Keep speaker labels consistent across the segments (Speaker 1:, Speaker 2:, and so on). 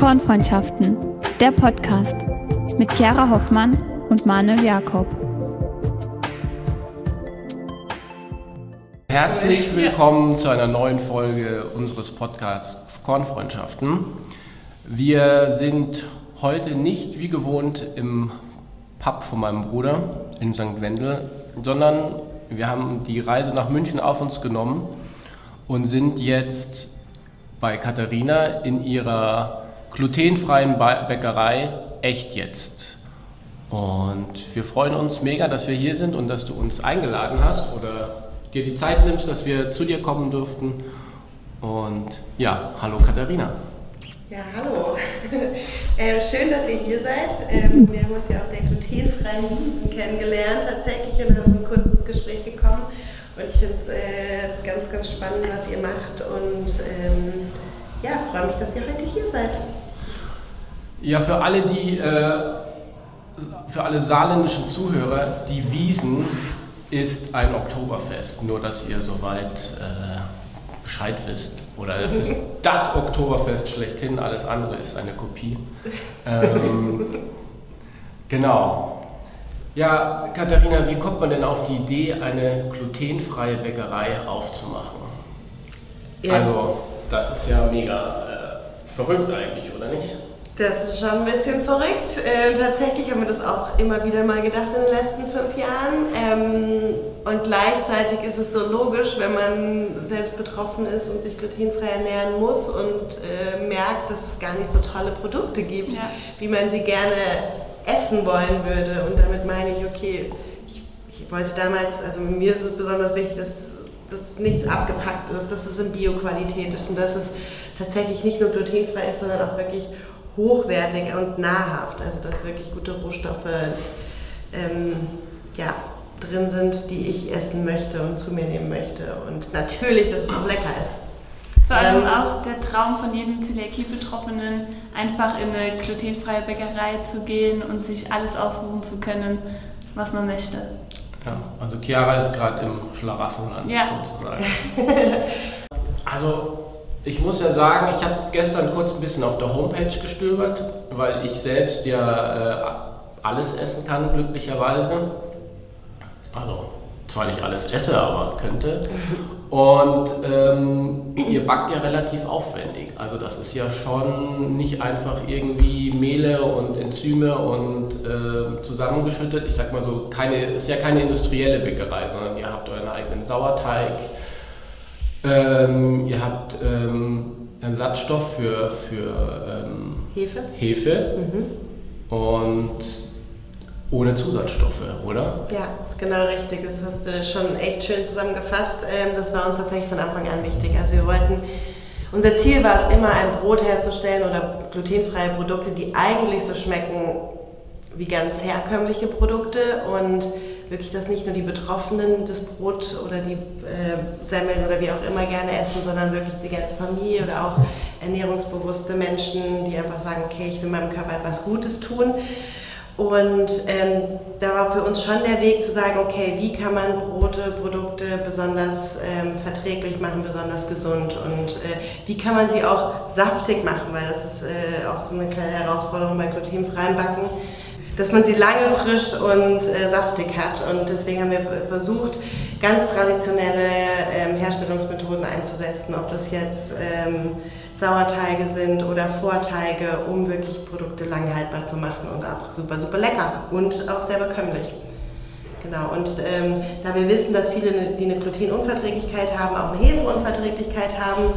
Speaker 1: Kornfreundschaften, der Podcast mit Chiara Hoffmann und Manuel Jakob.
Speaker 2: Herzlich willkommen zu einer neuen Folge unseres Podcasts Kornfreundschaften. Wir sind heute nicht wie gewohnt im Pub von meinem Bruder in St. Wendel, sondern wir haben die Reise nach München auf uns genommen und sind jetzt bei Katharina in ihrer glutenfreien Bäckerei Echt jetzt. Und wir freuen uns mega, dass wir hier sind und dass du uns eingeladen hast oder dir die Zeit nimmst, dass wir zu dir kommen durften. Und ja, hallo Katharina.
Speaker 3: Ja, hallo. äh, schön, dass ihr hier seid. Ähm, wir haben uns ja auf der glutenfreien Wiesen kennengelernt tatsächlich und haben kurz ins Gespräch gekommen. Und ich finde es äh, ganz, ganz spannend, was ihr macht und ähm, ja, freue mich, dass ihr heute hier seid.
Speaker 2: Ja, für alle, die, äh, für alle saarländischen Zuhörer, die Wiesen ist ein Oktoberfest, nur dass ihr soweit äh, Bescheid wisst. Oder es ist das Oktoberfest schlechthin, alles andere ist eine Kopie. Ähm, genau. Ja, Katharina, wie kommt man denn auf die Idee, eine glutenfreie Bäckerei aufzumachen? Ja. Also, das ist ja mega äh, verrückt eigentlich, oder nicht?
Speaker 3: Das ist schon ein bisschen verrückt. Äh, tatsächlich haben wir das auch immer wieder mal gedacht in den letzten fünf Jahren. Ähm, und gleichzeitig ist es so logisch, wenn man selbst betroffen ist und sich glutenfrei ernähren muss und äh, merkt, dass es gar nicht so tolle Produkte gibt, ja. wie man sie gerne essen wollen würde. Und damit meine ich, okay, ich, ich wollte damals, also mir ist es besonders wichtig, dass, dass nichts abgepackt ist, dass es in Bioqualität ist und dass es tatsächlich nicht nur glutenfrei ist, sondern auch wirklich hochwertig und nahrhaft, also dass wirklich gute Rohstoffe ähm, ja, drin sind, die ich essen möchte und zu mir nehmen möchte. Und natürlich, dass es auch lecker ist.
Speaker 1: Vor allem ähm, auch der Traum von jedem Zöliakie-Betroffenen, einfach in eine glutenfreie Bäckerei zu gehen und sich alles aussuchen zu können, was man möchte.
Speaker 2: Ja, also Chiara ist gerade im Schlaraffenland ja. sozusagen. also ich muss ja sagen, ich habe gestern kurz ein bisschen auf der Homepage gestöbert, weil ich selbst ja äh, alles essen kann, glücklicherweise. Also, zwar nicht alles esse, aber könnte. Und ähm, ihr backt ja relativ aufwendig. Also, das ist ja schon nicht einfach irgendwie Mehle und Enzyme und äh, zusammengeschüttet. Ich sag mal so, keine, ist ja keine industrielle Bäckerei, sondern ihr habt euren eigenen Sauerteig ähm, ihr habt ähm, einen Satzstoff für, für ähm,
Speaker 3: Hefe,
Speaker 2: Hefe mhm. und ohne Zusatzstoffe, oder?
Speaker 3: Ja, ist genau richtig. Das hast du schon echt schön zusammengefasst. Ähm, das war uns tatsächlich von Anfang an wichtig. Also wir wollten, unser Ziel war es immer, ein Brot herzustellen oder glutenfreie Produkte, die eigentlich so schmecken wie ganz herkömmliche Produkte und wirklich, dass nicht nur die Betroffenen das Brot oder die äh, Semmeln oder wie auch immer gerne essen, sondern wirklich die ganze Familie oder auch ernährungsbewusste Menschen, die einfach sagen, okay, ich will meinem Körper etwas Gutes tun. Und ähm, da war für uns schon der Weg zu sagen, okay, wie kann man Brote, Produkte besonders ähm, verträglich machen, besonders gesund? Und äh, wie kann man sie auch saftig machen, weil das ist äh, auch so eine kleine Herausforderung bei glutenfreiem Backen dass man sie lange frisch und äh, saftig hat. Und deswegen haben wir versucht, ganz traditionelle ähm, Herstellungsmethoden einzusetzen, ob das jetzt ähm, Sauerteige sind oder Vorteige, um wirklich Produkte lange haltbar zu machen und auch super, super lecker und auch sehr bekömmlich. Genau, und ähm, da wir wissen, dass viele, die eine Glutenunverträglichkeit haben, auch eine Hefeunverträglichkeit haben,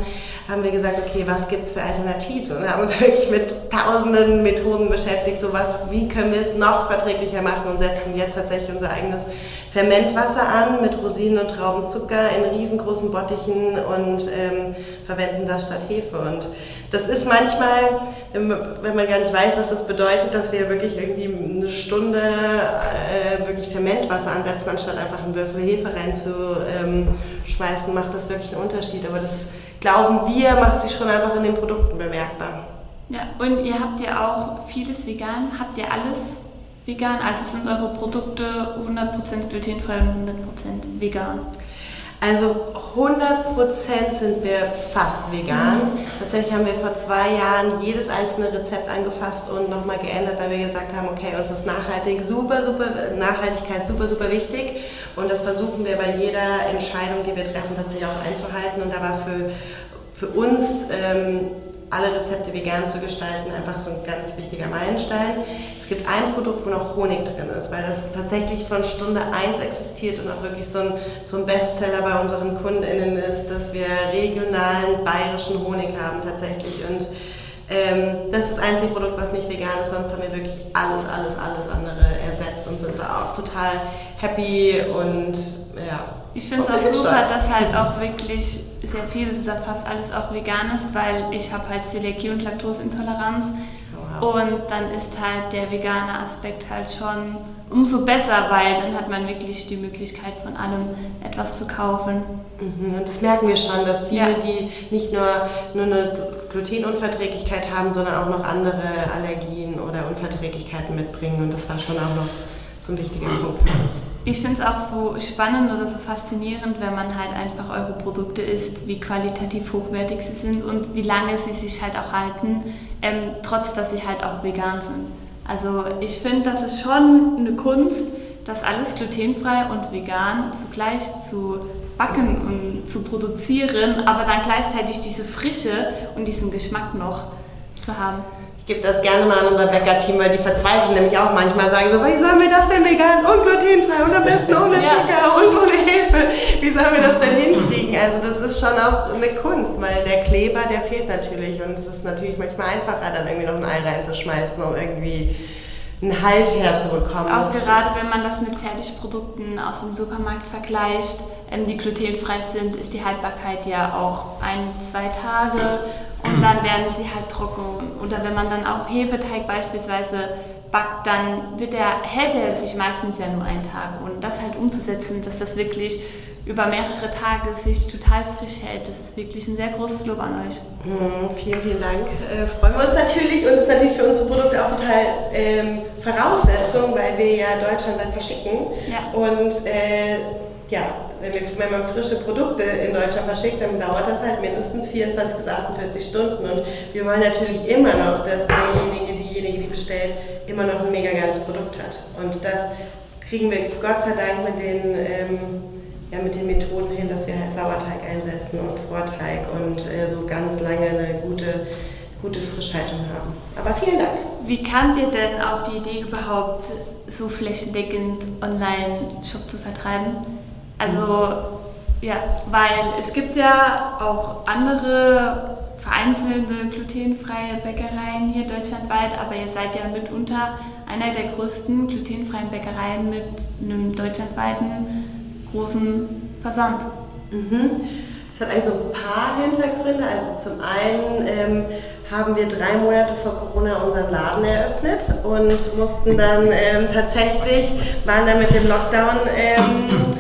Speaker 3: haben wir gesagt, okay, was gibt es für Alternativen? Und haben uns wirklich mit tausenden Methoden beschäftigt, so was, wie können wir es noch verträglicher machen und setzen jetzt tatsächlich unser eigenes Fermentwasser an mit Rosinen und Traubenzucker in riesengroßen Bottichen und ähm, verwenden das statt Hefe. Und das ist manchmal, wenn man gar nicht weiß, was das bedeutet, dass wir wirklich irgendwie eine Stunde äh, wirklich Fermentwasser ansetzen, anstatt einfach einen Würfel Hefe reinzuschmeißen, ähm, macht das wirklich einen Unterschied. Aber das glauben wir, macht sich schon einfach in den Produkten bemerkbar.
Speaker 1: Ja, und ihr habt ja auch vieles vegan. Habt ihr alles vegan? Also sind eure Produkte 100% glutenfrei und 100% vegan?
Speaker 3: Also 100% sind wir fast vegan. Tatsächlich haben wir vor zwei Jahren jedes einzelne Rezept angefasst und nochmal geändert, weil wir gesagt haben, okay, uns ist nachhaltig super, super, Nachhaltigkeit super, super wichtig. Und das versuchen wir bei jeder Entscheidung, die wir treffen, tatsächlich auch einzuhalten. Und da war für, für uns ähm, alle Rezepte vegan zu gestalten, einfach so ein ganz wichtiger Meilenstein. Es gibt ein Produkt, wo noch Honig drin ist, weil das tatsächlich von Stunde 1 existiert und auch wirklich so ein, so ein Bestseller bei unseren KundInnen ist, dass wir regionalen bayerischen Honig haben tatsächlich. Und ähm, das ist das einzige Produkt, was nicht vegan ist, sonst haben wir wirklich alles, alles, alles andere ersetzt und sind da auch total happy und ja.
Speaker 1: Ich finde es auch super, Stolz. dass halt auch wirklich sehr vieles oder fast alles auch vegan ist, weil ich habe halt Zöliakie und Laktoseintoleranz. Wow. Und dann ist halt der vegane Aspekt halt schon umso besser, weil dann hat man wirklich die Möglichkeit von allem etwas zu kaufen.
Speaker 3: Mhm, und das merken wir schon, dass viele, ja. die nicht nur, nur eine Glutenunverträglichkeit haben, sondern auch noch andere Allergien oder Unverträglichkeiten mitbringen. Und das war schon auch noch so ein wichtiger Punkt für uns.
Speaker 1: Ich finde es auch so spannend oder so faszinierend, wenn man halt einfach eure Produkte isst, wie qualitativ hochwertig sie sind und wie lange sie sich halt auch halten, ähm, trotz dass sie halt auch vegan sind. Also ich finde, das ist schon eine Kunst, das alles glutenfrei und vegan zugleich zu backen und zu produzieren, aber dann gleichzeitig diese Frische und diesen Geschmack noch zu haben.
Speaker 3: Ich gebe das gerne mal an unser Bäcker-Team, weil die verzweifeln nämlich auch manchmal, sagen so, wie sollen wir das denn vegan und glutenfrei und am besten ohne Zucker ja. und ohne Hefe, wie sollen wir das denn hinkriegen? Also das ist schon auch eine Kunst, weil der Kleber, der fehlt natürlich und es ist natürlich manchmal einfacher, dann irgendwie noch ein Ei reinzuschmeißen, um irgendwie einen Halt herzubekommen.
Speaker 1: Auch das gerade wenn man das mit Fertigprodukten aus dem Supermarkt vergleicht, ähm, die glutenfrei sind, ist die Haltbarkeit ja auch ein, zwei Tage und dann werden sie halt trocken. Oder wenn man dann auch Hefeteig beispielsweise backt, dann wird der, hält er sich meistens ja nur einen Tag. Und das halt umzusetzen, dass das wirklich über mehrere Tage sich total frisch hält, das ist wirklich ein sehr großes Lob an euch.
Speaker 3: Mhm, vielen, vielen Dank. Äh, freuen wir uns natürlich und es ist natürlich für unsere Produkte auch total ähm, Voraussetzung, weil wir ja deutschlandweit verschicken. Ja. Und äh, ja, wenn, wenn man frische Produkte in Deutschland verschickt, dann dauert das halt mindestens 24 bis 48 Stunden. Und wir wollen natürlich immer noch, dass derjenige, diejenige, die bestellt, immer noch ein mega geiles Produkt hat. Und das kriegen wir Gott sei Dank mit den, ähm, ja, mit den Methoden hin, dass wir halt Sauerteig einsetzen und Vorteig und äh, so ganz lange eine gute, gute Frischhaltung haben. Aber vielen Dank.
Speaker 1: Wie kamt ihr denn auf die Idee überhaupt, so flächendeckend Online-Shop zu vertreiben? Also ja, weil es gibt ja auch andere vereinzelte glutenfreie Bäckereien hier deutschlandweit, aber ihr seid ja mitunter einer der größten glutenfreien Bäckereien mit einem deutschlandweiten großen Versand.
Speaker 3: Mhm. Das hat also ein paar Hintergründe. Also zum einen ähm, haben wir drei Monate vor Corona unseren Laden eröffnet und mussten dann ähm, tatsächlich, waren dann mit dem Lockdown ähm,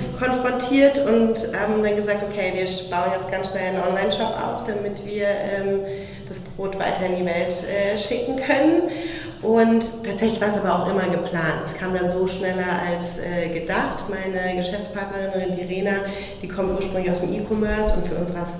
Speaker 3: konfrontiert und haben dann gesagt, okay, wir bauen jetzt ganz schnell einen Online-Shop auf, damit wir ähm, das Brot weiter in die Welt äh, schicken können. Und tatsächlich war es aber auch immer geplant. Es kam dann so schneller als äh, gedacht. Meine Geschäftspartnerin, die Rena, die kommt ursprünglich aus dem E-Commerce und für uns war es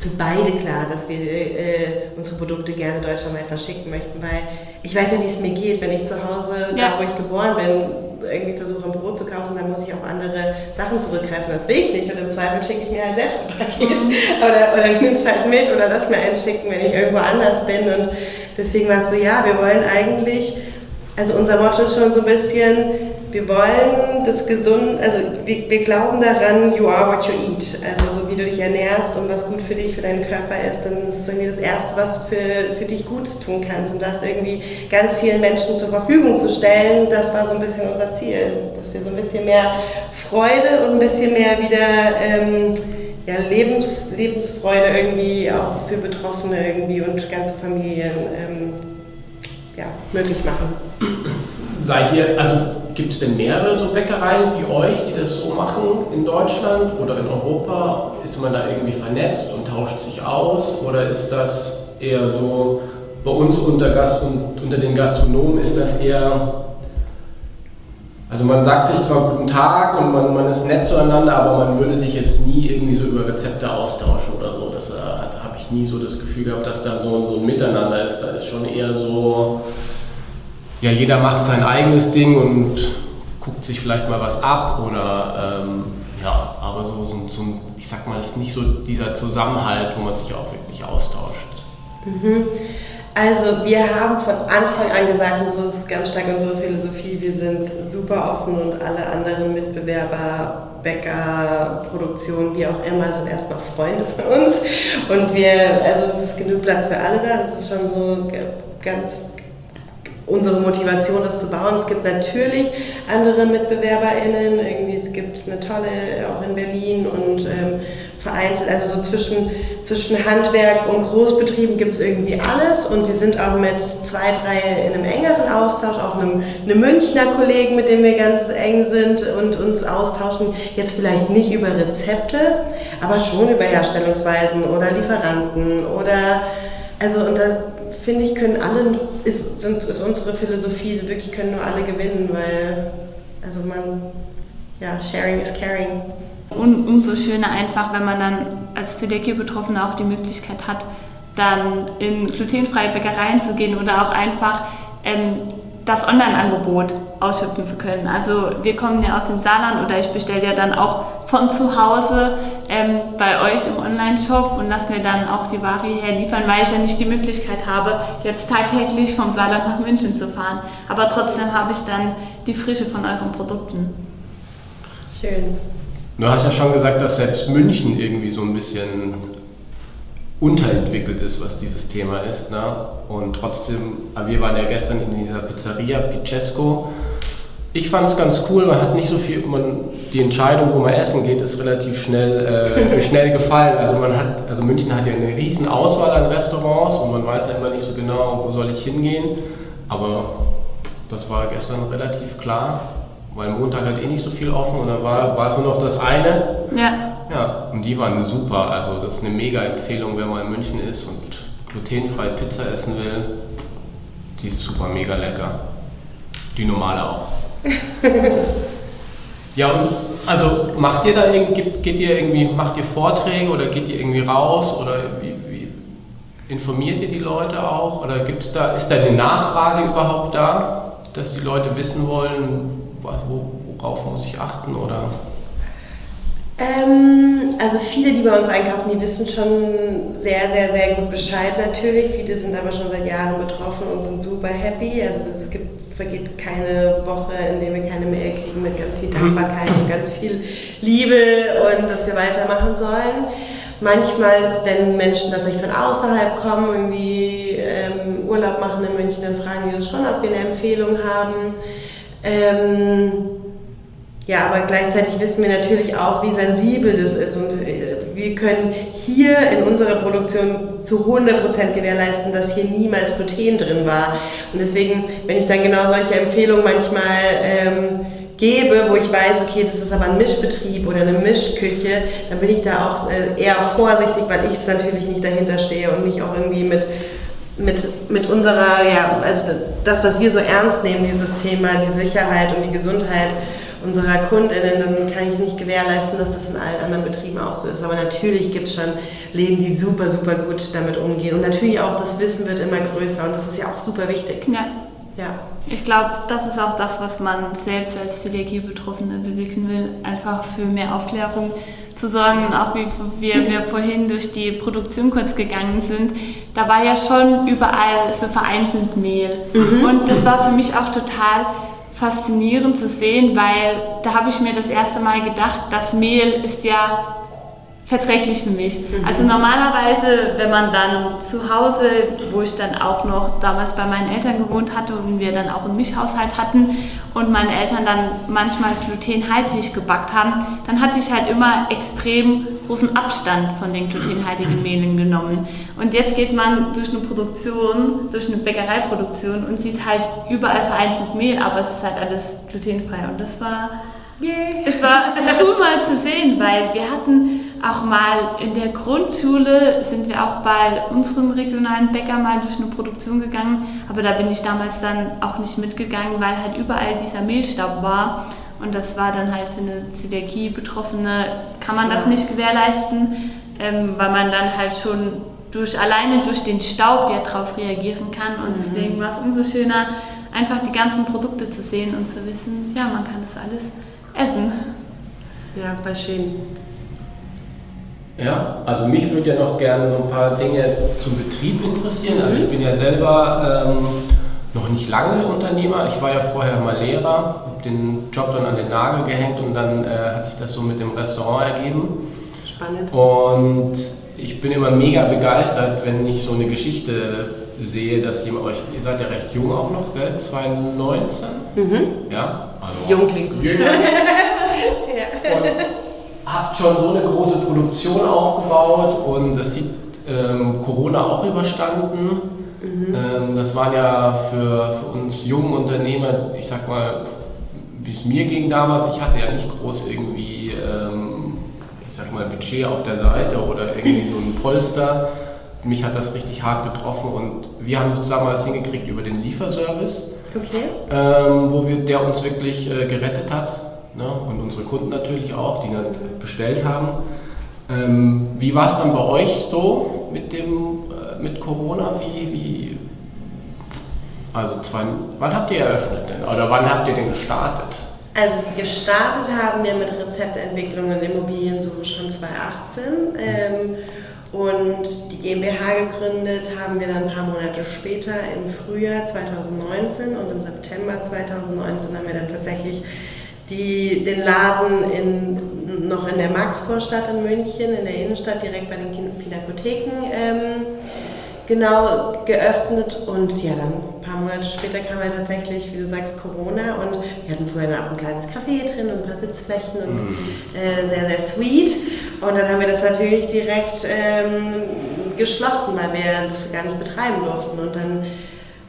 Speaker 3: für beide klar, dass wir äh, unsere Produkte gerne deutschlandweit verschicken möchten, weil ich weiß ja, wie es mir geht, wenn ich zu Hause, ja. da wo ich geboren bin, irgendwie versuche ein Brot zu kaufen, dann muss ich auf andere Sachen zurückgreifen. Das will ich nicht und im Zweifel schicke ich mir halt selbst ein Paket mhm. oder, oder ich nehme es halt mit oder lass mir eins schicken, wenn ich irgendwo anders bin und deswegen war es so, ja, wir wollen eigentlich, also unser Motto ist schon so ein bisschen, wir wollen das gesund, also wir, wir, glauben daran, you are what you eat. Also so wie du dich ernährst und was gut für dich, für deinen Körper ist, dann ist es irgendwie das Erste, was du für, für dich Gutes tun kannst. Und das irgendwie ganz vielen Menschen zur Verfügung zu stellen, das war so ein bisschen unser Ziel. Dass wir so ein bisschen mehr Freude und ein bisschen mehr wieder ähm, ja, Lebens, Lebensfreude irgendwie auch für Betroffene irgendwie und ganze Familien ähm, ja, möglich machen.
Speaker 2: Seid ihr, also Gibt es denn mehrere so Bäckereien wie euch, die das so machen in Deutschland oder in Europa? Ist man da irgendwie vernetzt und tauscht sich aus? Oder ist das eher so, bei uns unter, Gast unter den Gastronomen ist das eher, also man sagt sich zwar guten Tag und man, man ist nett zueinander, aber man würde sich jetzt nie irgendwie so über Rezepte austauschen oder so. Das äh, habe ich nie so das Gefühl gehabt, dass da so, so ein Miteinander ist. Da ist schon eher so, ja, jeder macht sein eigenes Ding und guckt sich vielleicht mal was ab oder ähm, ja, aber so, so, so, ich sag mal, ist nicht so dieser Zusammenhalt, wo man sich auch wirklich austauscht.
Speaker 3: Mhm. Also wir haben von Anfang an gesagt, und so ist ganz stark unsere Philosophie, wir sind super offen und alle anderen Mitbewerber, Bäcker, Produktion, wie auch immer, sind erstmal Freunde von uns. Und wir, also es ist genug Platz für alle da, das ist schon so ganz unsere Motivation, das zu bauen. Es gibt natürlich andere MitbewerberInnen, irgendwie, es gibt eine tolle auch in Berlin und ähm, vereinzelt, also so zwischen, zwischen Handwerk und Großbetrieben gibt es irgendwie alles. Und wir sind auch mit zwei, drei in einem engeren Austausch, auch einem, einem Münchner Kollegen, mit dem wir ganz eng sind und uns austauschen, jetzt vielleicht nicht über Rezepte, aber schon über Herstellungsweisen oder Lieferanten oder, also und das finde ich, können alle, ist, sind, ist unsere Philosophie, wirklich können nur alle gewinnen, weil, also man, ja, sharing is caring.
Speaker 1: Und umso schöner einfach, wenn man dann als Zöliakie-Betroffener auch die Möglichkeit hat, dann in glutenfreie Bäckereien zu gehen oder auch einfach ähm, das Online-Angebot ausschöpfen zu können. Also wir kommen ja aus dem Saarland oder ich bestelle ja dann auch von zu Hause ähm, bei euch im Online-Shop und lasse mir dann auch die Ware hierher liefern, weil ich ja nicht die Möglichkeit habe, jetzt tagtäglich vom Saarland nach München zu fahren. Aber trotzdem habe ich dann die Frische von euren Produkten.
Speaker 3: Schön.
Speaker 2: Du hast ja schon gesagt, dass selbst München irgendwie so ein bisschen unterentwickelt ist, was dieses Thema ist. Ne? Und trotzdem, wir waren ja gestern in dieser Pizzeria Piccesco. Ich fand es ganz cool, man hat nicht so viel, man, die Entscheidung, wo man essen geht, ist relativ schnell, äh, schnell gefallen. Also man hat, also München hat ja eine riesen Auswahl an Restaurants und man weiß ja immer nicht so genau, wo soll ich hingehen. Aber das war gestern relativ klar weil Montag hat eh nicht so viel offen und dann war, war es nur noch das eine.
Speaker 1: Ja.
Speaker 2: Ja, und die waren super. Also das ist eine mega Empfehlung, wenn man in München ist und glutenfrei Pizza essen will. Die ist super mega lecker. Die normale auch. ja, und also macht ihr da geht, geht ihr irgendwie, macht ihr Vorträge oder geht ihr irgendwie raus oder wie, wie informiert ihr die Leute auch? Oder gibt's da, ist da eine Nachfrage überhaupt da, dass die Leute wissen wollen, worauf muss ich achten oder?
Speaker 3: Ähm, also viele, die bei uns einkaufen, die wissen schon sehr, sehr, sehr gut Bescheid natürlich. Viele sind aber schon seit Jahren betroffen und sind super happy. Also es gibt, vergeht keine Woche, in der wir keine Mail kriegen mit ganz viel Dankbarkeit und ganz viel Liebe und dass wir weitermachen sollen. Manchmal, wenn Menschen tatsächlich von außerhalb kommen, irgendwie ähm, Urlaub machen in München, dann fragen die uns schon, ob wir eine Empfehlung haben. Ähm, ja, aber gleichzeitig wissen wir natürlich auch, wie sensibel das ist und äh, wir können hier in unserer Produktion zu 100% gewährleisten, dass hier niemals Gluten drin war. Und deswegen, wenn ich dann genau solche Empfehlungen manchmal ähm, gebe, wo ich weiß, okay, das ist aber ein Mischbetrieb oder eine Mischküche, dann bin ich da auch äh, eher vorsichtig, weil ich es natürlich nicht dahinter stehe und mich auch irgendwie mit mit, mit unserer, ja, also das, was wir so ernst nehmen, dieses Thema, die Sicherheit und die Gesundheit unserer KundInnen, dann kann ich nicht gewährleisten, dass das in allen anderen Betrieben auch so ist. Aber natürlich gibt es schon Läden, die super, super gut damit umgehen. Und natürlich auch das Wissen wird immer größer und das ist ja auch super wichtig.
Speaker 1: Ja. Ja. Ich glaube, das ist auch das, was man selbst als Zöliakie-Betroffene bewirken will. Einfach für mehr Aufklärung zu sorgen. Und auch wie wir, wir vorhin durch die Produktion kurz gegangen sind, da war ja schon überall so vereinzelt Mehl. Mhm. Und das war für mich auch total faszinierend zu sehen, weil da habe ich mir das erste Mal gedacht, das Mehl ist ja verträglich für mich. Mhm. Also normalerweise, wenn man dann zu Hause, wo ich dann auch noch damals bei meinen Eltern gewohnt hatte und wir dann auch einen Mischhaushalt hatten und meine Eltern dann manchmal glutenhaltig gebackt haben, dann hatte ich halt immer extrem großen Abstand von den glutenhaltigen Mehlen genommen. Und jetzt geht man durch eine Produktion, durch eine Bäckereiproduktion und sieht halt überall vereinzelt Mehl, aber es ist halt alles glutenfrei und das war, yeah. es war cool mal zu sehen, weil wir hatten auch mal in der Grundschule sind wir auch bei unseren regionalen Bäcker mal durch eine Produktion gegangen, aber da bin ich damals dann auch nicht mitgegangen, weil halt überall dieser Mehlstaub war. Und das war dann halt für eine Zöliakie-Betroffene, kann man das nicht gewährleisten, ähm, weil man dann halt schon durch, alleine durch den Staub ja drauf reagieren kann. Und mhm. deswegen war es umso schöner, einfach die ganzen Produkte zu sehen und zu wissen, ja, man kann das alles essen.
Speaker 3: Ja, voll schön.
Speaker 2: Ja, also mich würde ja noch gerne ein paar Dinge zum Betrieb interessieren. Also ich bin ja selber ähm, noch nicht lange Unternehmer. Ich war ja vorher mal Lehrer, habe den Job dann an den Nagel gehängt und dann äh, hat sich das so mit dem Restaurant ergeben.
Speaker 3: Spannend.
Speaker 2: Und ich bin immer mega begeistert, wenn ich so eine Geschichte sehe, dass jemand euch, ihr seid ja recht jung auch noch, gell? 2019? Mhm. Ja,
Speaker 3: also jung klingt gut. Jünger.
Speaker 2: ja. Und habt schon so eine große Produktion aufgebaut und das sieht ähm, Corona auch überstanden. Mhm. Ähm, das waren ja für, für uns jungen Unternehmer, ich sag mal, wie es mir ging damals, ich hatte ja nicht groß irgendwie, ähm, ich sag mal, Budget auf der Seite oder irgendwie so ein Polster. Mich hat das richtig hart getroffen und wir haben es damals hingekriegt über den Lieferservice, okay. Ähm, wo wir, der uns wirklich äh, gerettet hat ne? und unsere Kunden natürlich auch, die dann bestellt haben. Ähm, wie war es dann bei euch so mit, dem, äh, mit Corona? Wie, wie, also zwei, wann habt ihr eröffnet denn? Oder wann habt ihr denn gestartet?
Speaker 3: Also gestartet haben wir mit Rezeptentwicklung und Immobiliensuche schon 2018. Ähm, und die GmbH gegründet haben wir dann ein paar Monate später im Frühjahr 2019 und im September 2019 haben wir dann tatsächlich die, den Laden in, noch in der Maxvorstadt in München, in der Innenstadt, direkt bei den Pinakotheken ähm, genau geöffnet. Und ja, dann ein paar Monate später kam halt tatsächlich, wie du sagst, Corona und wir hatten vorher auch ein kleines Café drin und ein paar Sitzflächen und mhm. äh, sehr, sehr sweet. Und dann haben wir das natürlich direkt ähm, geschlossen, weil wir das gar nicht betreiben durften. Und dann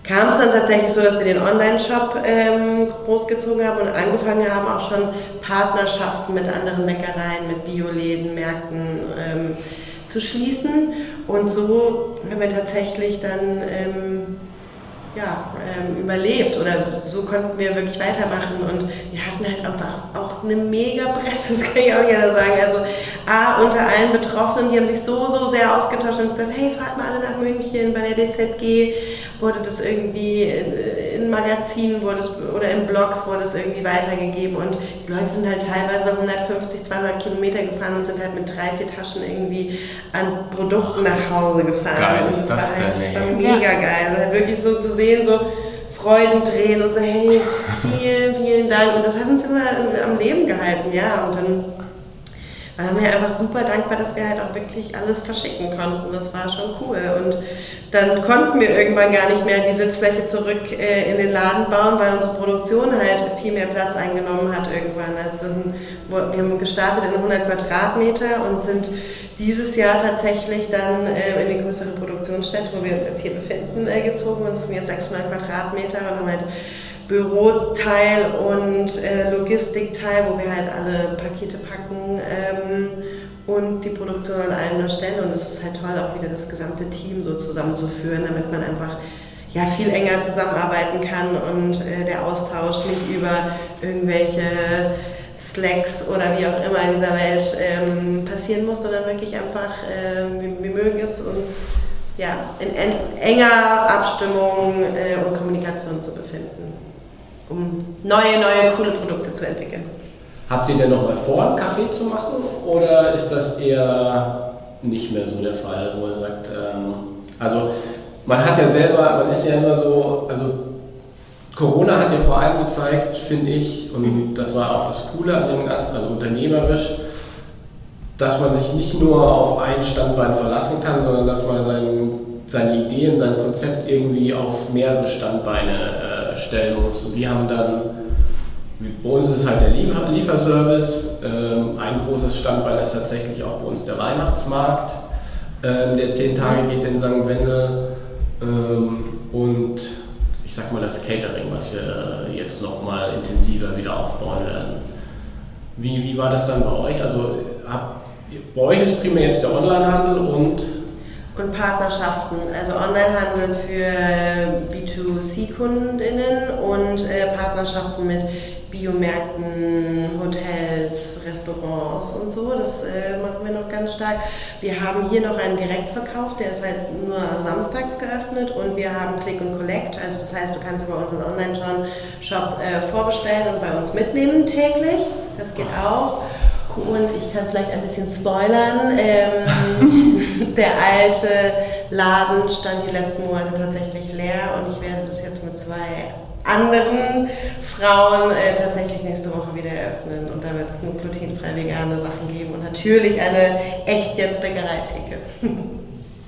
Speaker 3: kam es dann tatsächlich so, dass wir den Online-Shop ähm, großgezogen haben und angefangen haben, auch schon Partnerschaften mit anderen Bäckereien, mit Bioläden, Märkten ähm, zu schließen. Und so haben wir tatsächlich dann ähm, ja, ähm, überlebt oder so konnten wir wirklich weitermachen und wir hatten halt einfach auch eine mega Presse, das kann ich auch gerne sagen. Also A, unter allen Betroffenen, die haben sich so, so sehr ausgetauscht und gesagt, hey, fahrt mal alle nach München bei der DZG wurde das irgendwie in, in Magazinen wurde es, oder in Blogs wurde es irgendwie weitergegeben und die Leute sind halt teilweise 150, 200 Kilometer gefahren und sind halt mit drei, vier Taschen irgendwie an Produkten nach Hause gefahren.
Speaker 2: Geil,
Speaker 3: und
Speaker 2: das, das war
Speaker 3: halt war mega ja. geil. Und halt wirklich so zu sehen, so Freuden drehen und so, hey, vielen, vielen Dank. Und das hat uns immer am Leben gehalten, ja. Und dann waren wir einfach super dankbar, dass wir halt auch wirklich alles verschicken konnten. Das war schon cool. Und dann konnten wir irgendwann gar nicht mehr die Sitzfläche zurück äh, in den Laden bauen, weil unsere Produktion halt viel mehr Platz eingenommen hat irgendwann. Also wir haben gestartet in 100 Quadratmeter und sind dieses Jahr tatsächlich dann äh, in die größere Produktionsstätte, wo wir uns jetzt hier befinden, äh, gezogen. Und es sind jetzt 600 Quadratmeter und haben halt Büroteil und äh, Logistikteil, wo wir halt alle Pakete packen. Ähm, und die Produktion an einer Stelle. Und es ist halt toll, auch wieder das gesamte Team so zusammenzuführen, damit man einfach ja, viel enger zusammenarbeiten kann und äh, der Austausch nicht über irgendwelche Slacks oder wie auch immer in dieser Welt ähm, passieren muss, sondern wirklich einfach, äh, wir, wir, mögen es uns ja, in, enger Abstimmung äh, und Kommunikation zu befinden, um neue, neue, coole Produkte zu entwickeln.
Speaker 2: Habt ihr denn noch mal vor, einen Kaffee zu machen oder ist das eher nicht mehr so der Fall, wo ihr sagt, ähm, also man hat ja selber, man ist ja immer so, also Corona hat ja vor allem gezeigt, finde ich, und das war auch das Coole an dem Ganzen, also unternehmerisch, dass man sich nicht nur auf ein Standbein verlassen kann, sondern dass man sein, seine Ideen, sein Konzept irgendwie auf mehrere Standbeine äh, stellen muss. Und wir haben dann bei uns ist halt der Liefer Lieferservice. Ähm, ein großes Standbein ist tatsächlich auch bei uns der Weihnachtsmarkt. Ähm, der zehn Tage geht in St. Wendel. Ähm, und ich sag mal das Catering, was wir jetzt nochmal intensiver wieder aufbauen werden. Wie, wie war das dann bei euch? Also hab, bei euch ist primär jetzt der Onlinehandel und
Speaker 3: und Partnerschaften, also Onlinehandel für B2C-KundInnen und äh, Partnerschaften mit Biomärkten, Hotels, Restaurants und so. Das äh, machen wir noch ganz stark. Wir haben hier noch einen Direktverkauf, der ist halt nur samstags geöffnet und wir haben Click und Collect. Also das heißt, du kannst über unseren Online-Shop äh, vorbestellen und bei uns mitnehmen täglich. Das geht auch. Und ich kann vielleicht ein bisschen spoilern. Ähm, der alte Laden stand die letzten Monate tatsächlich leer und ich werde das jetzt mit zwei anderen Frauen äh, tatsächlich nächste Woche wieder eröffnen. Und da wird es nur glutenfrei vegane Sachen geben und natürlich eine echt jetzt Bäckereitheke.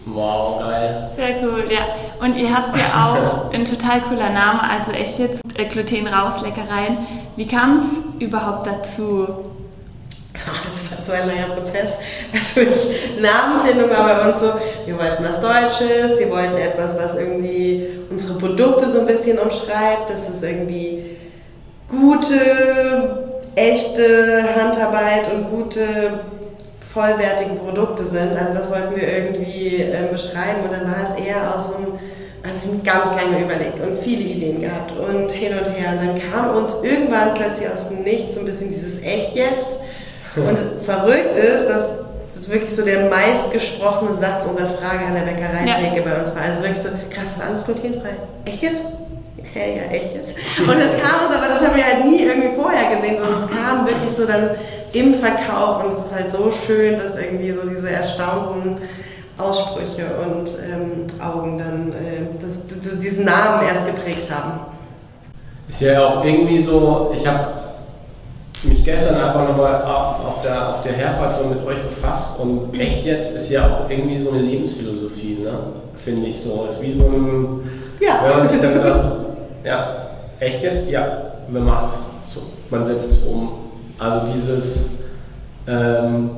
Speaker 2: Wow, geil.
Speaker 1: Sehr cool, ja. Und ihr habt ja auch ein total cooler Name, also echt jetzt äh, Gluten raus, Leckereien. Wie kam es überhaupt dazu?
Speaker 3: Das war so ein langer Prozess. Also wirklich Namenfindung war bei uns so, wir wollten was Deutsches, wir wollten etwas, was irgendwie unsere Produkte so ein bisschen umschreibt, dass es irgendwie gute, echte Handarbeit und gute, vollwertige Produkte sind. Also das wollten wir irgendwie äh, beschreiben und dann war es eher aus so einem also haben ganz lange überlegt und viele Ideen gehabt und hin und her. Und dann kam uns irgendwann plötzlich aus dem Nichts so ein bisschen dieses Echt jetzt. Und verrückt ist, dass wirklich so der meistgesprochene Satz unserer Frage an der Bäckereitheke ja. bei uns war. Also wirklich so, krass, ist alles glutenfrei. Echt jetzt? Ja, ja, echt jetzt. Und es kam uns, aber das haben wir halt nie irgendwie vorher gesehen, sondern es kam wirklich so dann im Verkauf und es ist halt so schön, dass irgendwie so diese erstaunten Aussprüche und ähm, Augen dann äh, das, das, diesen Namen erst geprägt haben.
Speaker 2: Ist ja auch irgendwie so, ich habe mich gestern einfach nochmal auf der, auf der Herfahrt so mit euch befasst und echt jetzt ist ja auch irgendwie so eine Lebensphilosophie, ne? finde ich so. Ist wie so ein, ja. wenn man sich dann gedacht, ja, echt jetzt? Ja, man macht's so, man setzt es um. Also dieses, ähm,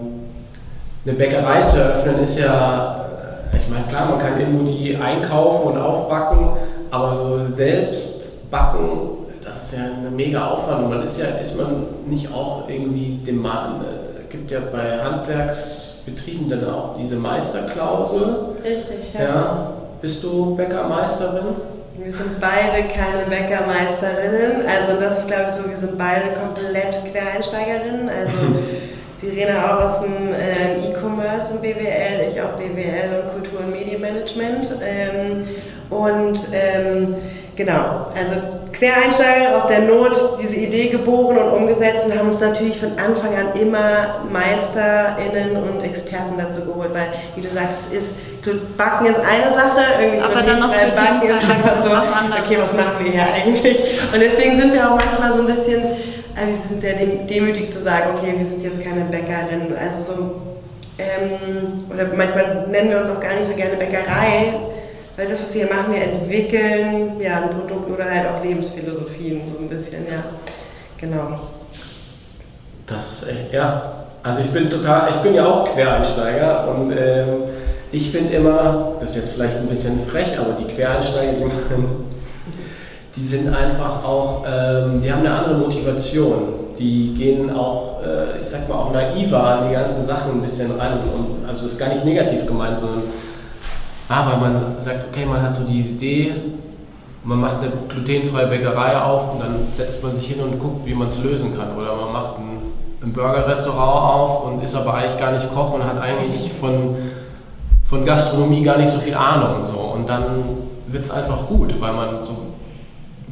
Speaker 2: eine Bäckerei zu eröffnen ist ja, äh, ich meine, klar, man kann irgendwo die einkaufen und aufbacken, aber so selbst backen ist ja ein mega Aufwand. Man ist ja, ist man nicht auch irgendwie dem Mann, äh, gibt ja bei Handwerksbetrieben dann auch diese Meisterklausel.
Speaker 3: Richtig, ja.
Speaker 2: ja. Bist du Bäckermeisterin?
Speaker 3: Wir sind beide keine Bäckermeisterinnen. Also das ist glaube ich so, wir sind beide komplett Quereinsteigerinnen. Also die Rena auch aus dem äh, E-Commerce und BWL, ich auch BWL und Kultur- und Medienmanagement. Ähm, und ähm, genau, also Quereinsteiger aus der Not diese Idee geboren und umgesetzt und haben uns natürlich von Anfang an immer MeisterInnen und Experten dazu geholt, weil, wie du sagst, ist, Backen ist eine Sache, irgendwie
Speaker 1: Aber dann noch
Speaker 3: Backen ist einfach so, okay, was machen wir hier eigentlich? Und deswegen sind wir auch manchmal so ein bisschen, äh, wir sind sehr demütig zu sagen, okay, wir sind jetzt keine Bäckerin, also so, ähm, oder manchmal nennen wir uns auch gar nicht so gerne Bäckerei, weil das, was wir hier machen, wir entwickeln ja, ein Produkt oder halt auch Lebensphilosophien so ein bisschen, ja. Genau.
Speaker 2: Das ist echt, ja. Also ich bin total, ich bin ja auch Quereinsteiger und ähm, ich finde immer, das ist jetzt vielleicht ein bisschen frech, aber die Quereinsteiger, die, die sind einfach auch, ähm, die haben eine andere Motivation. Die gehen auch, äh, ich sag mal, auch naiver an die ganzen Sachen ein bisschen ran. Und also das ist gar nicht negativ gemeint, sondern Ah, weil man sagt, okay, man hat so die Idee, man macht eine glutenfreie Bäckerei auf und dann setzt man sich hin und guckt, wie man es lösen kann. Oder man macht ein, ein Burgerrestaurant auf und ist aber eigentlich gar nicht Koch und hat eigentlich von, von Gastronomie gar nicht so viel Ahnung. So. Und dann wird es einfach gut, weil man so,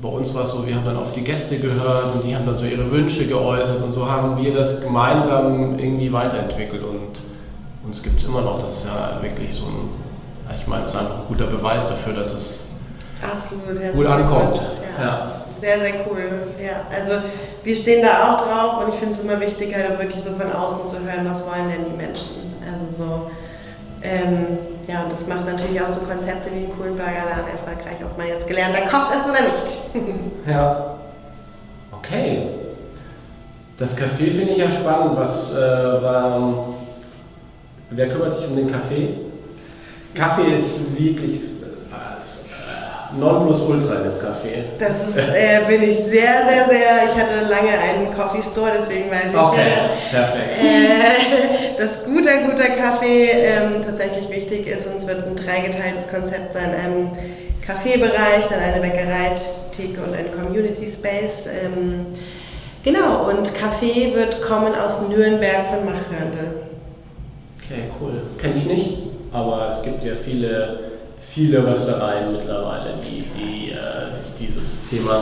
Speaker 2: bei uns war es so, wir haben dann auf die Gäste gehört und die haben dann so ihre Wünsche geäußert und so haben wir das gemeinsam irgendwie weiterentwickelt und uns gibt es immer noch, das ist ja wirklich so ein ich meine, es ist einfach ein guter Beweis dafür, dass es
Speaker 3: Absolut,
Speaker 2: gut ankommt.
Speaker 3: Ja. ja. Sehr, sehr cool. Ja, also wir stehen da auch drauf und ich finde es immer wichtig, halt wirklich so von außen zu hören, was wollen denn die Menschen. Also so, ähm, ja, und das macht natürlich auch so Konzepte wie einen coolen Burgerladen erfolgreich, ob man jetzt gelernter Koch ist oder nicht.
Speaker 2: ja. Okay. Das Café finde ich ja spannend. Was, äh, war, wer kümmert sich um den Kaffee? Kaffee ist wirklich, Nonplusultra in dem Kaffee.
Speaker 3: Das ist, äh, bin ich sehr, sehr, sehr. Ich hatte lange einen Coffee Store, deswegen weiß ich.
Speaker 2: Okay, perfekt.
Speaker 3: Äh, dass guter, guter Kaffee ähm, tatsächlich wichtig ist und es wird ein dreigeteiltes Konzept sein. Ein Kaffeebereich, dann eine Bäckerei, Theke und ein Community Space. Ähm, genau, und Kaffee wird kommen aus Nürnberg von Machhörndl.
Speaker 2: Okay, cool. Kenne ich nicht, aber es gibt ja viele, viele Röstereien mittlerweile, die, die äh, sich dieses Thema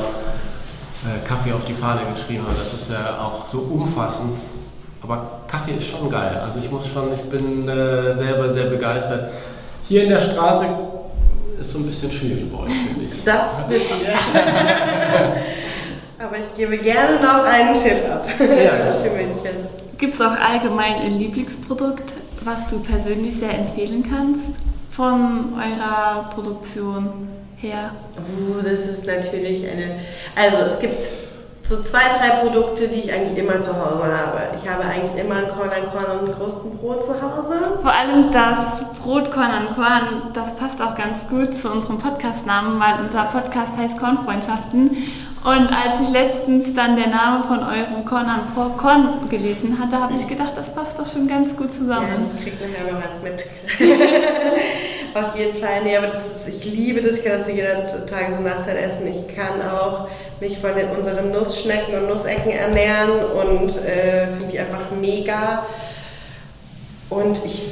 Speaker 2: äh, Kaffee auf die Fahne geschrieben haben. Das ist ja auch so umfassend. Aber Kaffee ist schon geil. Also ich muss schon, ich bin äh, selber sehr begeistert. Hier in der Straße ist so ein bisschen schwierig bei euch, finde ich.
Speaker 3: Das wissen wir. Aber ich gebe gerne noch einen Tipp ab
Speaker 2: Ja.
Speaker 3: für München.
Speaker 1: Gibt es auch allgemein ein Lieblingsprodukt, was du persönlich sehr empfehlen kannst von eurer Produktion her?
Speaker 3: Uh, das ist natürlich eine. Also es gibt so zwei, drei Produkte, die ich eigentlich immer zu Hause habe. Ich habe eigentlich immer ein Korn an Korn und ein Brot zu Hause.
Speaker 1: Vor allem das Brot Korn an Korn, das passt auch ganz gut zu unserem Podcast-Namen, weil unser Podcast heißt Kornfreundschaften. Und als ich letztens dann der Name von eurem Korn an Korn gelesen hatte, habe ich gedacht, das passt doch schon ganz gut
Speaker 3: Ja,
Speaker 1: zusammen.
Speaker 3: ich krieg nachher noch was mit. Auf jeden Fall. Nee, aber das ich liebe das, ich kann das zu jeder Tages- und Nachtzeit essen. Ich kann auch mich von den, unseren Nussschnecken und Nussecken ernähren und äh, finde die einfach mega. Und ich,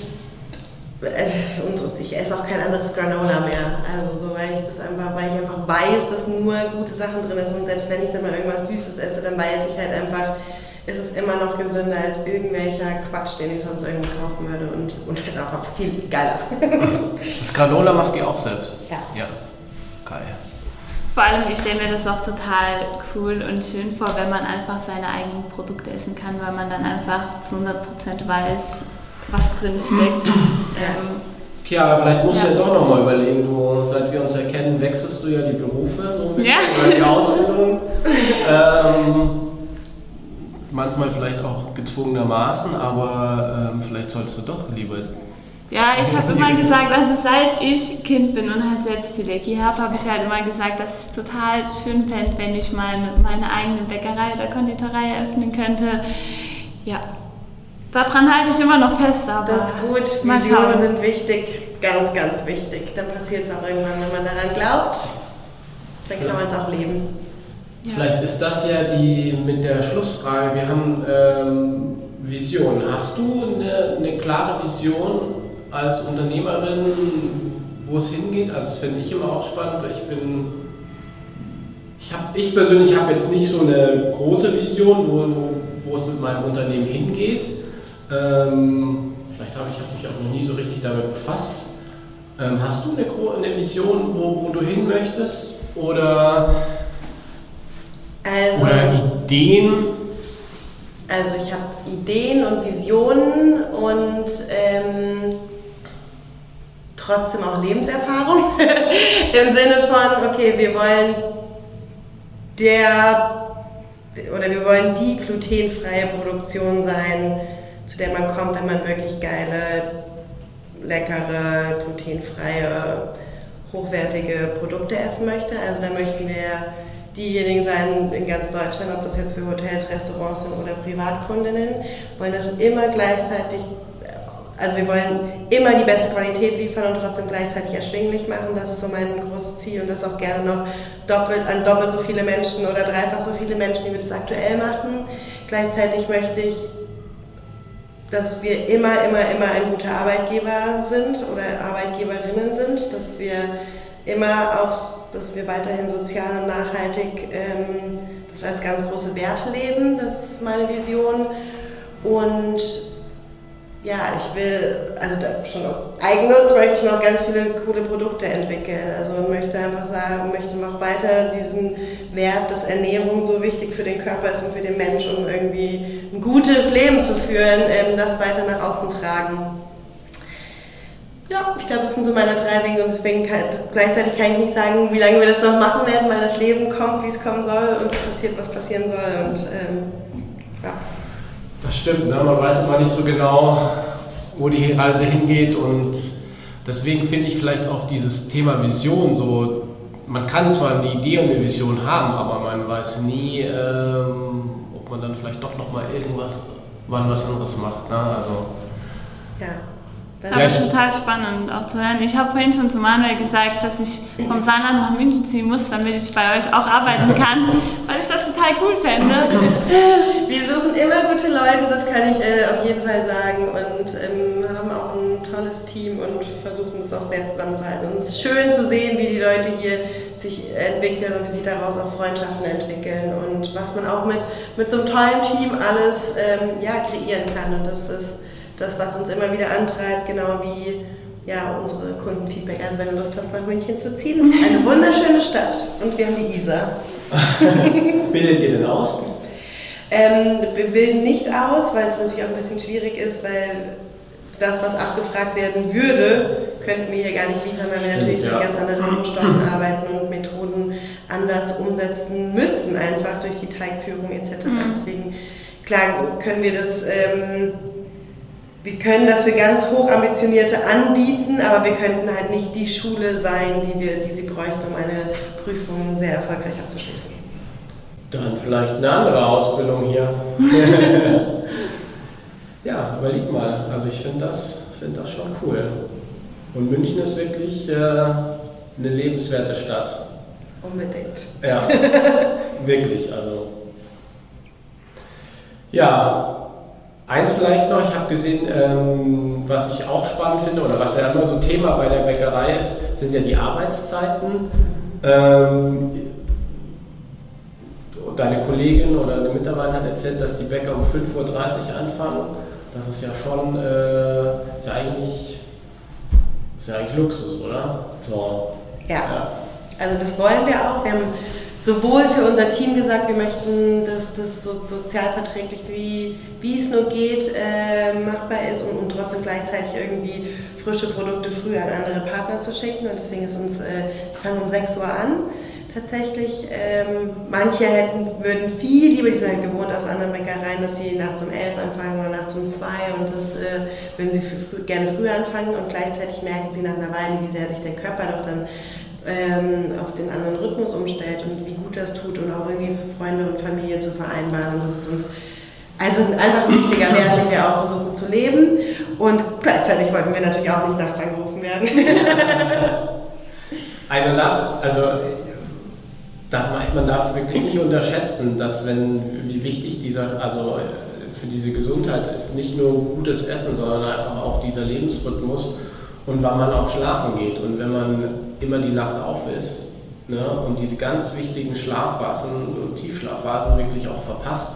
Speaker 3: und ich esse auch kein anderes Granola mehr. Also so, weil ich das einfach, weil ich einfach weiß, dass nur gute Sachen drin sind. Und selbst wenn ich dann mal irgendwas Süßes esse, dann weiß ich halt einfach, ist es immer noch gesünder als irgendwelcher Quatsch, den ich sonst irgendwo kaufen würde und, und halt einfach viel geiler.
Speaker 2: Das Granola macht ihr auch selbst?
Speaker 3: Ja.
Speaker 2: Ja. Geil.
Speaker 1: Vor allem, ich stelle mir das auch total cool und schön vor, wenn man einfach seine eigenen Produkte essen kann, weil man dann einfach zu 100% weiß, was drin steckt. ähm,
Speaker 2: Chiara, vielleicht musst du
Speaker 1: Ja.
Speaker 2: ja doch nochmal überlegen, du, seit wir uns erkennen, wechselst du ja die Berufe so ein bisschen
Speaker 1: Ja.
Speaker 2: oder die Ausbildung. ähm, manchmal vielleicht auch gezwungenermaßen, aber ähm, vielleicht sollst du doch lieber.
Speaker 1: Ja, ich habe immer gesagt, also seit ich Kind bin und halt selbst Zöliakie habe, habe ich halt immer gesagt, dass ich es total schön fände, wenn ich meine, meine eigene Bäckerei oder Konditorei eröffnen könnte. Ja, daran halte ich immer noch fest, aber
Speaker 3: Das ist gut, Visionen sind wichtig, ganz, ganz wichtig. Dann passiert es auch irgendwann, wenn man daran glaubt, dann kann man es auch leben.
Speaker 1: Ja.
Speaker 2: Vielleicht ist das ja die mit der Schlussfrage. Wir haben ähm, Vision. Hast du eine, eine klare Vision als Unternehmerin, wo es hingeht? Also das finde ich immer auch spannend, weil ich bin ich, hab, ich persönlich habe jetzt nicht so eine große Vision, wo, wo es mit meinem Unternehmen hingeht. Ähm, vielleicht habe ich hab mich auch noch nie so richtig damit befasst. Ähm, hast du eine, eine Vision, wo, wo du hin möchtest? Oder,
Speaker 3: Also,
Speaker 2: oder Ideen?
Speaker 3: also ich habe Ideen und Visionen und ähm, trotzdem auch Lebenserfahrung im Sinne von, okay, wir wollen der oder wir wollen die glutenfreie Produktion sein, zu der man kommt, wenn man wirklich geile, leckere, glutenfreie, hochwertige Produkte essen möchte. Also da möchten wir diejenigen sein in ganz Deutschland, ob das jetzt für Hotels, Restaurants sind oder Privatkundinnen, wollen das immer gleichzeitig, also wir wollen immer die beste Qualität liefern und trotzdem gleichzeitig erschwinglich machen. Das ist so mein großes Ziel und das auch gerne noch doppelt, an doppelt so viele Menschen oder dreifach so viele Menschen, wie wir das aktuell machen. Gleichzeitig möchte ich dass wir immer, immer, immer ein guter Arbeitgeber sind oder Arbeitgeberinnen sind, dass wir immer auf, dass wir weiterhin sozial und nachhaltig ähm, das als ganz große Werte leben. Das ist meine Vision. Und ja, ich will, also schon aus Eigennutz möchte ich noch ganz viele coole Produkte entwickeln. Also und möchte einfach sagen, möchte noch weiter diesen Wert, dass Ernährung so wichtig für den Körper ist und für den Mensch, um irgendwie ein gutes Leben zu führen, ähm, das weiter nach außen tragen. Ja, ich glaube, das sind so meine drei Dinge und deswegen kann, gleichzeitig kann ich nicht sagen, wie lange wir das noch machen werden, weil das Leben kommt, wie es kommen soll und es passiert, was passieren soll und ähm.
Speaker 2: Das stimmt, ne? man weiß immer nicht so genau, wo die Reise hingeht und deswegen finde ich vielleicht auch dieses Thema Vision so, man kann zwar eine Idee und eine Vision haben, aber man weiß nie, ähm, ob man dann vielleicht doch nochmal irgendwas, wann was anderes macht. Ne? Also,
Speaker 3: ja.
Speaker 1: Das Aber total spannend auch zu hören. Ich habe vorhin schon zu Manuel gesagt, dass ich vom Saarland nach München ziehen muss, damit ich bei euch auch arbeiten kann, weil ich das total cool fände.
Speaker 3: Wir suchen immer gute Leute, das kann ich äh, auf jeden Fall sagen und ähm, haben auch ein tolles Team und versuchen es auch sehr zusammenzuhalten. Und es ist schön zu sehen, wie die Leute hier sich entwickeln und wie sich daraus auch Freundschaften entwickeln und was man auch mit, mit so einem tollen Team alles ähm, ja, kreieren kann. Und das ist das, was uns immer wieder antreibt, genau wie ja, unsere Kundenfeedback. Also wenn du Lust hast, nach München zu ziehen, es ist eine wunderschöne Stadt und wir haben die Isar.
Speaker 2: Bildet ihr denn aus?
Speaker 3: Ähm, wir bilden nicht aus, weil es natürlich auch ein bisschen schwierig ist, weil das, was abgefragt werden würde, könnten wir hier gar nicht liefern, weil wir natürlich ja. mit ganz anderen Rohstoffen arbeiten und Methoden anders umsetzen müssten, einfach durch die Teigführung etc. Mhm. Deswegen, klar, können wir das ähm, wir können das für ganz hochambitionierte anbieten, aber wir könnten halt nicht die Schule sein, die, wir, die sie bräuchten, um eine Prüfung sehr erfolgreich abzuschließen.
Speaker 2: Dann vielleicht eine andere Ausbildung hier. ja, überleg mal. Also ich finde das, find das schon cool. Und München ist wirklich äh, eine lebenswerte Stadt.
Speaker 3: Unbedingt.
Speaker 2: Ja, wirklich. Also. Ja, Eins vielleicht noch, ich habe gesehen, ähm, was ich auch spannend finde oder was ja immer so Thema bei der Bäckerei ist, sind ja die Arbeitszeiten. Ähm, deine Kollegin oder eine Mitarbeiterin hat erzählt, dass die Bäcker um 5.30 Uhr anfangen. Das ist ja schon, äh, ist ja eigentlich, ist ja eigentlich Luxus, oder?
Speaker 3: So. Ja. ja. Also das wollen wir auch. Wir haben sowohl für unser Team gesagt, wir möchten, dass das so sozialverträglich wie, wie es nur geht äh, machbar ist und, und, trotzdem gleichzeitig irgendwie frische Produkte früh an andere Partner zu schicken. Und deswegen ist uns, äh, wir fangen um 6 Uhr an tatsächlich. Ähm, manche hätten, würden viel lieber, die sind halt gewohnt aus anderen Bäckereien, dass sie nachts um 11 anfangen oder nachts um 2 und das äh, würden sie früh, gerne früher anfangen und gleichzeitig merken sie nach einer Weile, wie sehr sich der Körper doch dann ähm, auf den anderen Rhythmus umstellt und wie gut das tut und auch irgendwie Freunde und Familie zu vereinbaren. Das ist uns also einfach ein wichtiger Wert, den wir auch versuchen zu leben. Und gleichzeitig wollten wir natürlich auch nicht nachts angerufen werden.
Speaker 2: darf, also darf man, man darf wirklich nicht unterschätzen, dass wenn wie wichtig dieser, also für diese Gesundheit ist nicht nur gutes Essen, sondern einfach auch dieser Lebensrhythmus und wann man auch schlafen geht. Und wenn man immer die Nacht auf ist ne, und diese ganz wichtigen Schlafphasen und Tiefschlafphasen wirklich auch verpasst,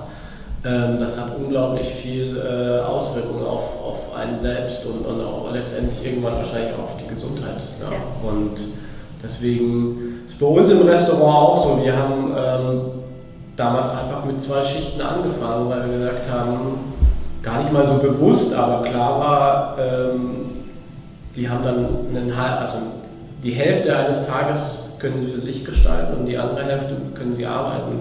Speaker 2: ähm, das hat unglaublich viel äh, Auswirkungen auf, auf einen selbst und, und auch letztendlich irgendwann wahrscheinlich auch auf die Gesundheit. Ja. Ja. Und deswegen ist bei uns im Restaurant auch so, wir haben ähm, damals einfach mit zwei Schichten angefangen, weil wir gesagt haben, gar nicht mal so bewusst, aber klar war, ähm, die haben dann einen, also die Hälfte eines Tages können sie für sich gestalten und die andere Hälfte können sie arbeiten.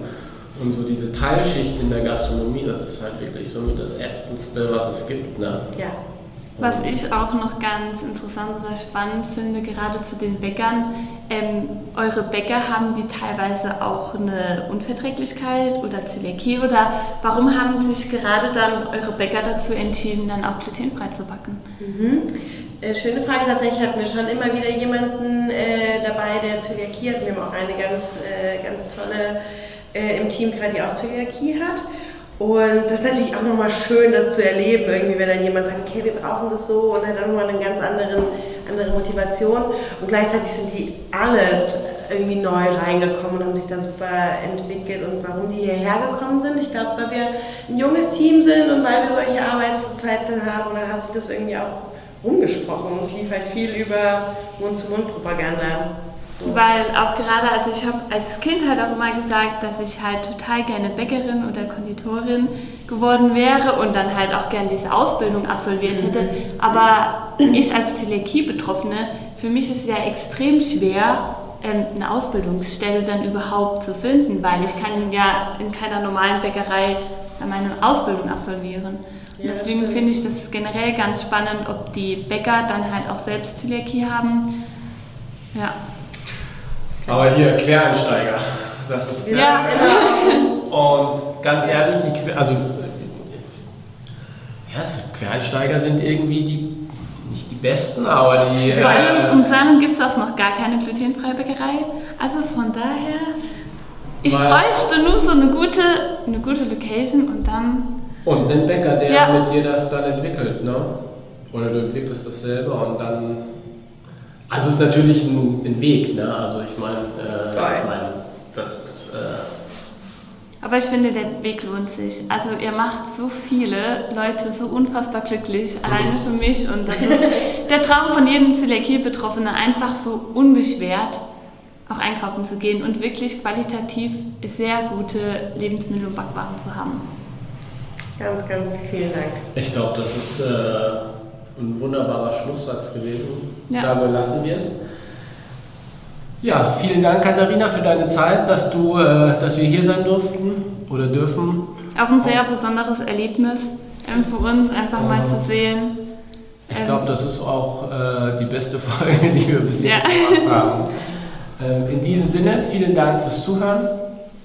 Speaker 2: Und so diese Teilschicht in der Gastronomie, das ist halt wirklich so mit das Ätzendste, was es gibt. Ne?
Speaker 1: Ja. Was ich auch noch ganz interessant oder spannend finde, gerade zu den Bäckern, ähm, eure Bäcker haben die teilweise auch eine Unverträglichkeit oder Zöliakie oder warum haben sich gerade dann eure Bäcker dazu entschieden, dann auch glutenfrei zu backen?
Speaker 3: Mhm. Äh, schöne Frage. Tatsächlich hatten wir schon immer wieder jemanden äh, dabei, der Zöliakie hat. Wir haben auch eine ganz, äh, ganz tolle äh, im Team gerade, die auch Zöliakie hat. Und das ist natürlich auch nochmal schön, das zu erleben, irgendwie, wenn dann jemand sagt, okay, wir brauchen das so und hat dann nochmal eine ganz anderen, andere Motivation. Und gleichzeitig sind die alle irgendwie neu reingekommen und haben sich da super entwickelt. Und warum die hierher gekommen sind, ich glaube, weil wir ein junges Team sind und weil wir solche Arbeitszeiten haben und dann hat sich das irgendwie auch rumgesprochen. Es lief halt viel über Mund-zu-Mund-Propaganda.
Speaker 1: So. Weil auch gerade, also ich habe als Kind halt auch immer gesagt, dass ich halt total gerne Bäckerin oder Konditorin geworden wäre und dann halt auch gerne diese Ausbildung absolviert hätte. Mhm. Aber ich als Zöliakie-Betroffene, für mich ist es ja extrem schwer, ähm, eine Ausbildungsstelle dann überhaupt zu finden, weil ich kann ja in keiner normalen Bäckerei meine Ausbildung absolvieren. Ja, deswegen finde ich das generell ganz spannend, ob die Bäcker dann halt auch selbst Zöliakie haben. Ja.
Speaker 2: Aber hier Quereinsteiger, das ist
Speaker 1: Ja,
Speaker 2: Und ganz ehrlich, die Que- also ja, Quereinsteiger sind irgendwie die nicht die besten, aber die
Speaker 1: Vor allem
Speaker 2: äh,
Speaker 1: um Saarland gibt es auch noch gar keine glutenfreie Bäckerei. Also von daher, ich bräuchte nur so eine gute, eine gute Location und dann.
Speaker 2: Und den Bäcker, der
Speaker 1: Ja.
Speaker 2: mit dir das dann entwickelt, ne? Oder du entwickelst das selber und dann also es ist natürlich ein, ein Weg, ne? Also ich meine, äh, ich meine, das äh,
Speaker 1: Aber ich finde, der Weg lohnt sich. Also ihr macht so viele Leute so unfassbar glücklich, alleine schon mich. Und das ist der Traum von jedem Zöliakie-Betroffenen, einfach so unbeschwert auch einkaufen zu gehen und wirklich qualitativ sehr gute Lebensmittel und Backwaren zu haben.
Speaker 3: Ganz, ganz vielen Dank.
Speaker 2: Ich glaube, das ist äh, ein wunderbarer Schlusssatz gewesen.
Speaker 1: Ja.
Speaker 2: Dabei lassen wir es. Ja, vielen Dank, Katharina, für deine Zeit, dass, du, äh, dass wir hier sein durften oder dürfen.
Speaker 1: Auch ein sehr besonderes Erlebnis ähm, für uns, einfach mal
Speaker 2: Oh.
Speaker 1: zu sehen.
Speaker 2: Ich
Speaker 1: Ähm,
Speaker 2: glaube, das ist auch äh, die beste Folge, die wir bis jetzt
Speaker 1: Ja.
Speaker 2: gemacht haben. Ähm, in diesem Sinne, vielen Dank fürs Zuhören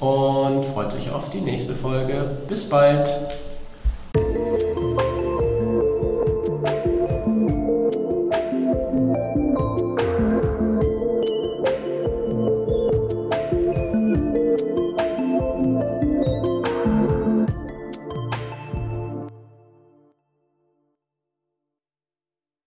Speaker 2: und freut euch auf die nächste Folge. Bis bald.